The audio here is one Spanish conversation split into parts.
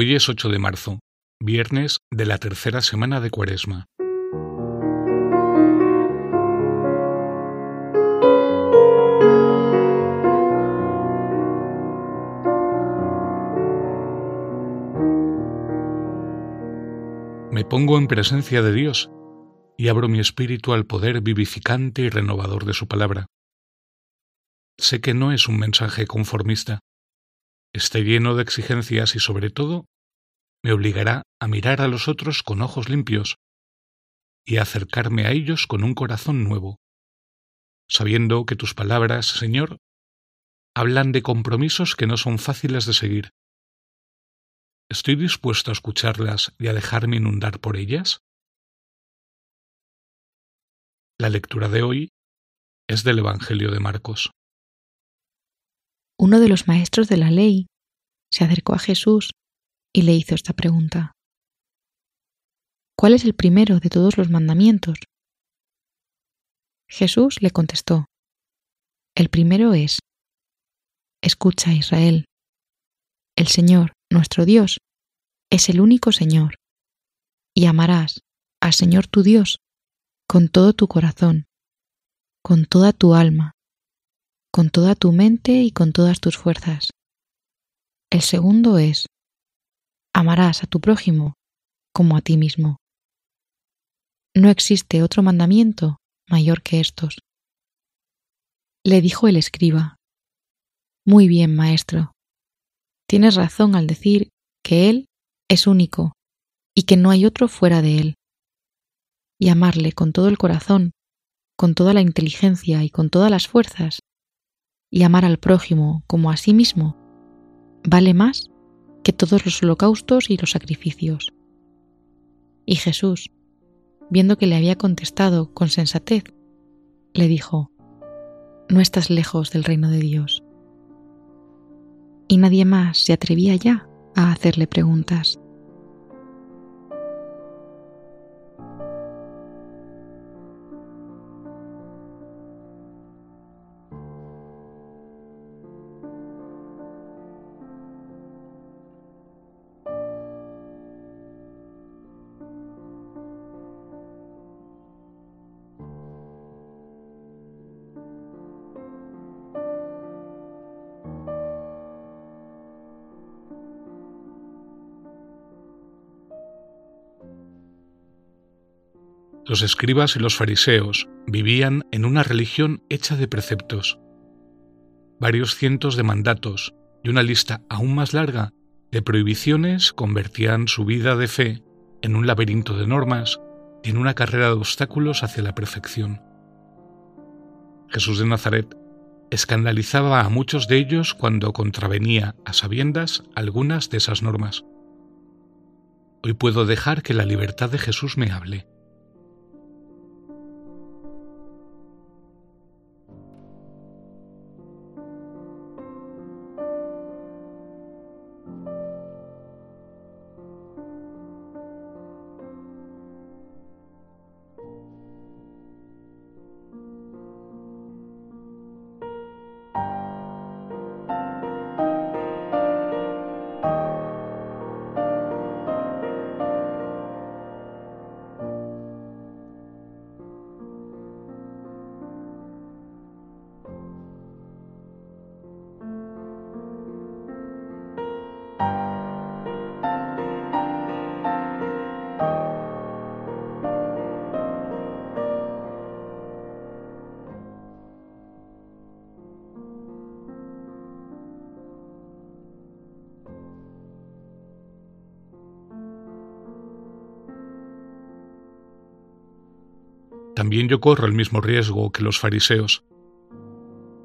Hoy es 8 de marzo, viernes de la tercera semana de Cuaresma. Me pongo en presencia de Dios y abro mi espíritu al poder vivificante y renovador de su palabra. Sé que no es un mensaje conformista, esté lleno de exigencias y sobre todo me obligará a mirar a los otros con ojos limpios y a acercarme a ellos con un corazón nuevo, sabiendo que tus palabras, Señor, hablan de compromisos que no son fáciles de seguir. ¿Estoy dispuesto a escucharlas y a dejarme inundar por ellas? La lectura de hoy es del Evangelio de Marcos uno de los maestros de la ley se acercó a Jesús y le hizo esta pregunta. ¿Cuál es el primero de todos los mandamientos? Jesús le contestó, El primero es, Escucha Israel, el Señor, nuestro Dios, es el único Señor, y amarás al Señor tu Dios con todo tu corazón, con toda tu alma, con toda tu mente y con todas tus fuerzas. El segundo es, amarás a tu prójimo como a ti mismo. No existe otro mandamiento mayor que estos. Le dijo el escriba, Muy bien, maestro. Tienes razón al decir que Él es único y que no hay otro fuera de Él. Y amarle con todo el corazón, con toda la inteligencia y con todas las fuerzas y amar al prójimo como a sí mismo vale más que todos los holocaustos y los sacrificios. Y Jesús, viendo que le había contestado con sensatez, le dijo, No estás lejos del reino de Dios. Y nadie más se atrevía ya a hacerle preguntas. Los escribas y los fariseos vivían en una religión hecha de preceptos, varios cientos de mandatos y una lista aún más larga de prohibiciones convertían su vida de fe en un laberinto de normas y en una carrera de obstáculos hacia la perfección. Jesús de Nazaret escandalizaba a muchos de ellos cuando contravenía a sabiendas algunas de esas normas. Hoy puedo dejar que la libertad de Jesús me hable también yo corro el mismo riesgo que los fariseos.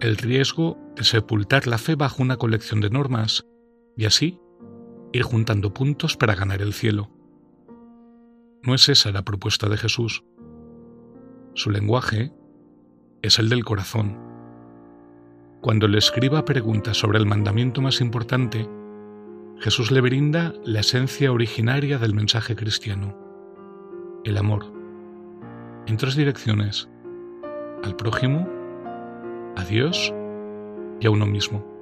El riesgo de sepultar la fe bajo una colección de normas y así ir juntando puntos para ganar el cielo. No es esa la propuesta de Jesús. Su lenguaje es el del corazón. Cuando el escriba pregunta sobre el mandamiento más importante, Jesús le brinda la esencia originaria del mensaje cristiano, el amor en tres direcciones, al prójimo, a Dios y a uno mismo.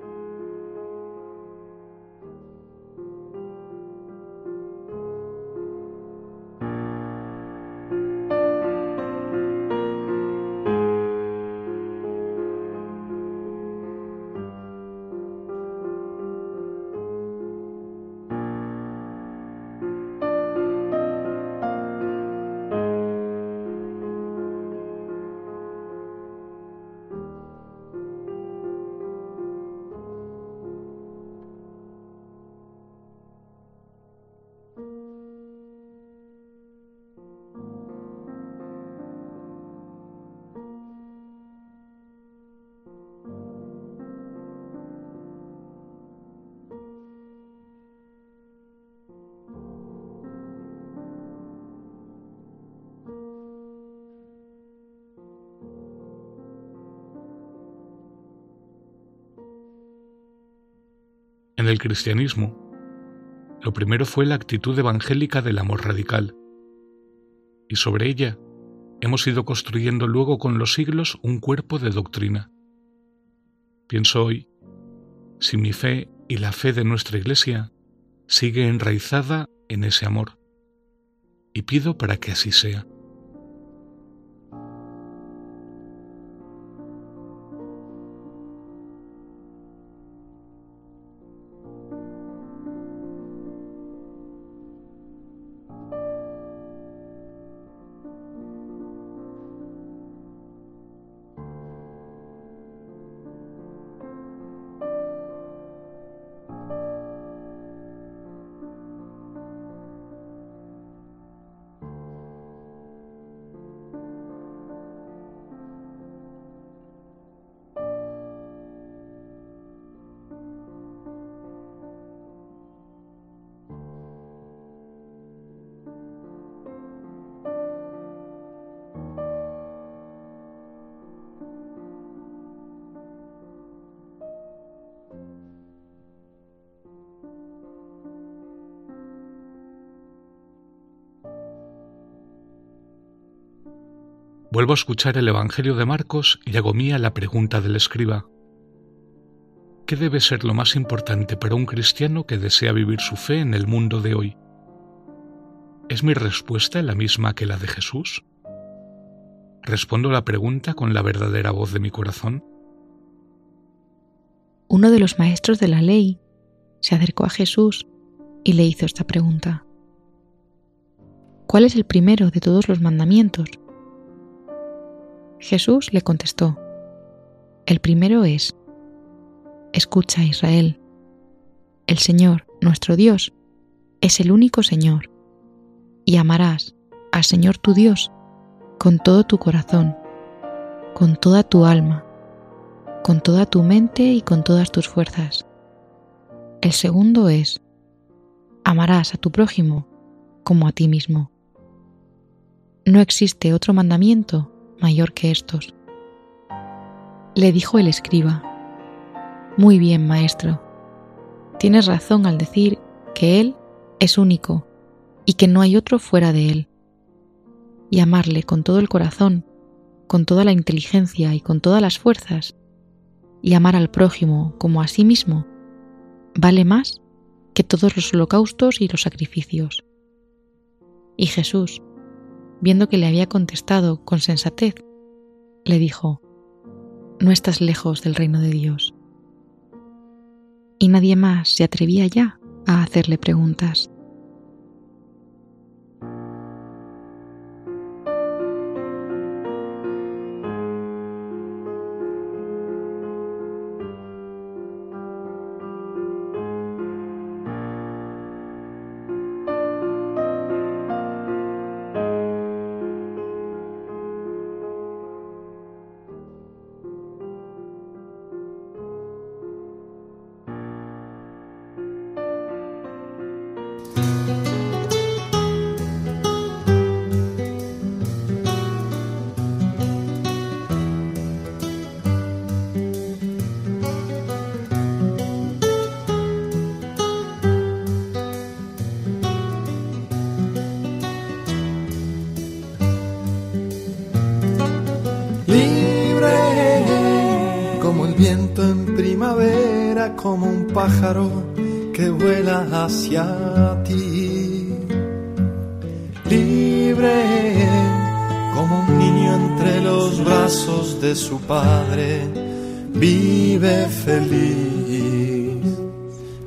En el cristianismo, lo primero fue la actitud evangélica del amor radical, y sobre ella hemos ido construyendo luego con los siglos un cuerpo de doctrina. Pienso hoy, si mi fe y la fe de nuestra Iglesia sigue enraizada en ese amor, y pido para que así sea. Vuelvo a escuchar el Evangelio de Marcos y hago mía la pregunta del escriba. ¿Qué debe ser lo más importante para un cristiano que desea vivir su fe en el mundo de hoy? ¿Es mi respuesta la misma que la de Jesús? ¿Respondo la pregunta con la verdadera voz de mi corazón? Uno de los maestros de la ley se acercó a Jesús y le hizo esta pregunta. ¿Cuál es el primero de todos los mandamientos? Jesús le contestó, El primero es, Escucha Israel, el Señor, nuestro Dios, es el único Señor, y amarás al Señor tu Dios con todo tu corazón, con toda tu alma, con toda tu mente y con todas tus fuerzas. El segundo es, amarás a tu prójimo como a ti mismo. No existe otro mandamiento mayor que estos. Le dijo el escriba, Muy bien, maestro, tienes razón al decir que Él es único y que no hay otro fuera de Él. Y amarle con todo el corazón, con toda la inteligencia y con todas las fuerzas, y amar al prójimo como a sí mismo, vale más que todos los holocaustos y los sacrificios. Y Jesús, viendo que le había contestado con sensatez, le dijo, No estás lejos del reino de Dios. Y nadie más se atrevía ya a hacerle preguntas. Como un pájaro que vuela hacia ti. Libre como un niño entre los brazos de su padre, vive feliz.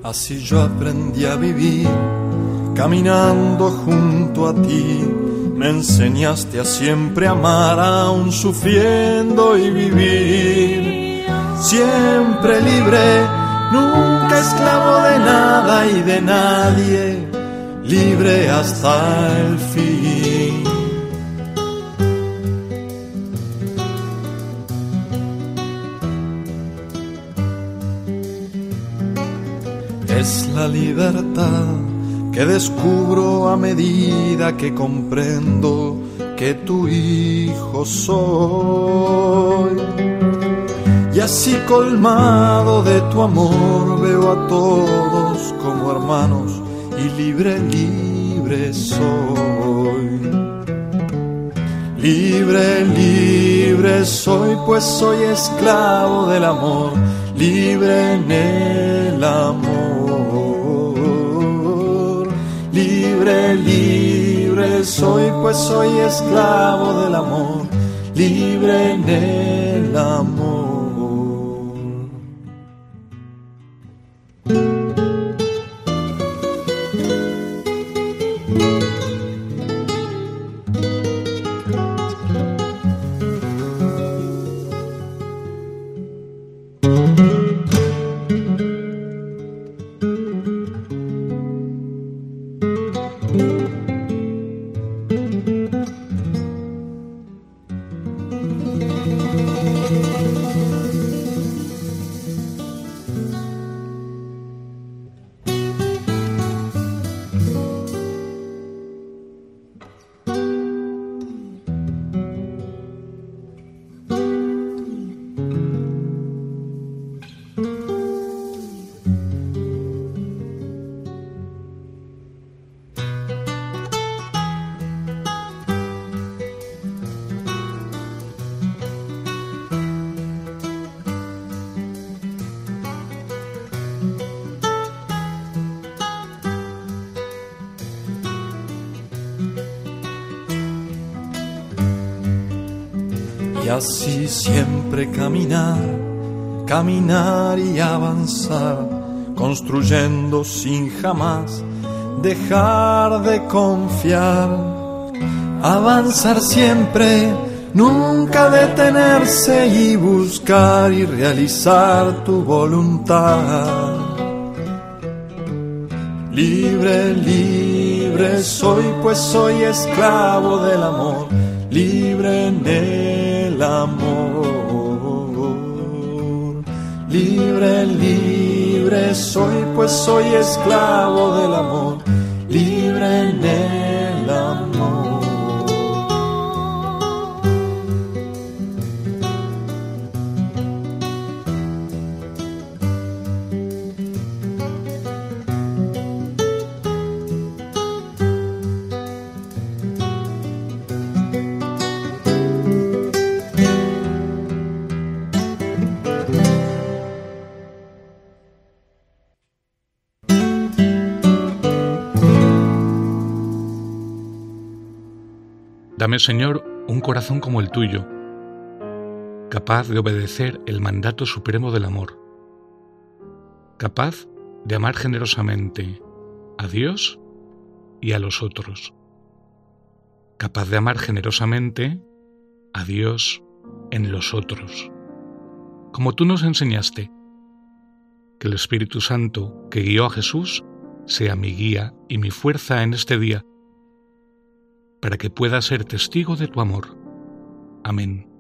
Así yo aprendí a vivir, caminando junto a ti. Me enseñaste a siempre amar, aún sufriendo y vivir. Siempre libre nunca esclavo de nada y de nadie, libre hasta el fin. Es la libertad que descubro a medida que comprendo que tu hijo soy así colmado de tu amor veo a todos como hermanos y libre, libre soy. Libre, libre soy, pues soy esclavo del amor, libre en el amor. Libre, libre soy, pues soy esclavo del amor, libre en el amor. Y así siempre caminar, caminar y avanzar, construyendo sin jamás dejar de confiar. Avanzar siempre, nunca detenerse y buscar y realizar tu voluntad. Libre, libre soy, pues soy esclavo del amor, libre amor. Libre, libre soy, pues soy esclavo del amor, libre en el Dame, Señor, un corazón como el tuyo, capaz de obedecer el mandato supremo del amor, capaz de amar generosamente a Dios y a los otros, capaz de amar generosamente a Dios en los otros, como tú nos enseñaste. Que el Espíritu Santo que guió a Jesús sea mi guía y mi fuerza en este día para que pueda ser testigo de tu amor. Amén.